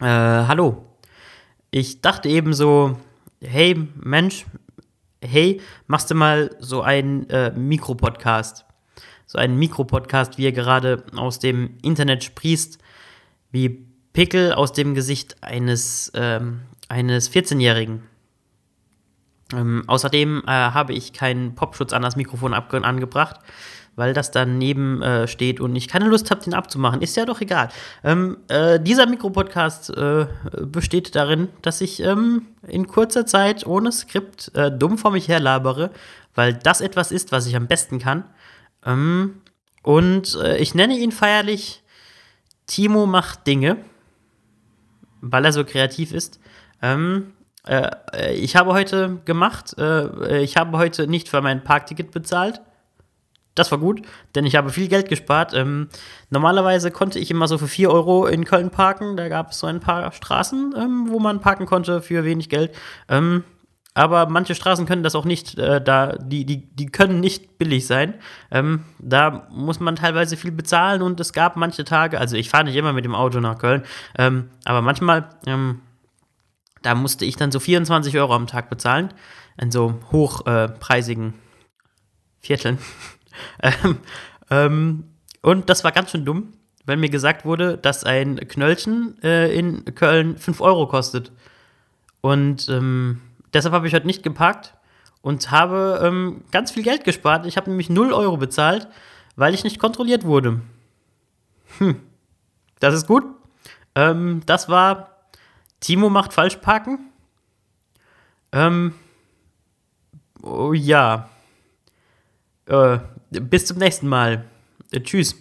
Äh, hallo. Ich dachte eben so, hey Mensch, hey, machst du mal so einen äh, Mikropodcast? So einen Mikropodcast, wie er gerade aus dem Internet sprießt, wie Pickel aus dem Gesicht eines, ähm, eines 14-Jährigen. Ähm, außerdem äh, habe ich keinen Popschutz an das Mikrofon angebracht, weil das daneben äh, steht und ich keine Lust habe, den abzumachen. Ist ja doch egal. Ähm, äh, dieser Mikropodcast äh, besteht darin, dass ich ähm, in kurzer Zeit ohne Skript äh, dumm vor mich herlabere, weil das etwas ist, was ich am besten kann. Ähm, und äh, ich nenne ihn feierlich Timo macht Dinge, weil er so kreativ ist. Ähm, äh, ich habe heute gemacht, äh, ich habe heute nicht für mein Parkticket bezahlt. Das war gut, denn ich habe viel Geld gespart. Ähm, normalerweise konnte ich immer so für 4 Euro in Köln parken. Da gab es so ein paar Straßen, ähm, wo man parken konnte für wenig Geld. Ähm, aber manche Straßen können das auch nicht, äh, da, die, die, die können nicht billig sein. Ähm, da muss man teilweise viel bezahlen und es gab manche Tage, also ich fahre nicht immer mit dem Auto nach Köln, ähm, aber manchmal ähm, da musste ich dann so 24 Euro am Tag bezahlen, in so hochpreisigen äh, Vierteln. Ähm, ähm, und das war ganz schön dumm, weil mir gesagt wurde, dass ein Knöllchen äh, in Köln 5 Euro kostet. Und ähm, deshalb habe ich heute nicht geparkt und habe ähm, ganz viel Geld gespart. Ich habe nämlich 0 Euro bezahlt, weil ich nicht kontrolliert wurde. Hm, das ist gut. Ähm, das war Timo macht falsch parken. Ähm, oh ja. Äh, bis zum nächsten Mal. Äh, tschüss.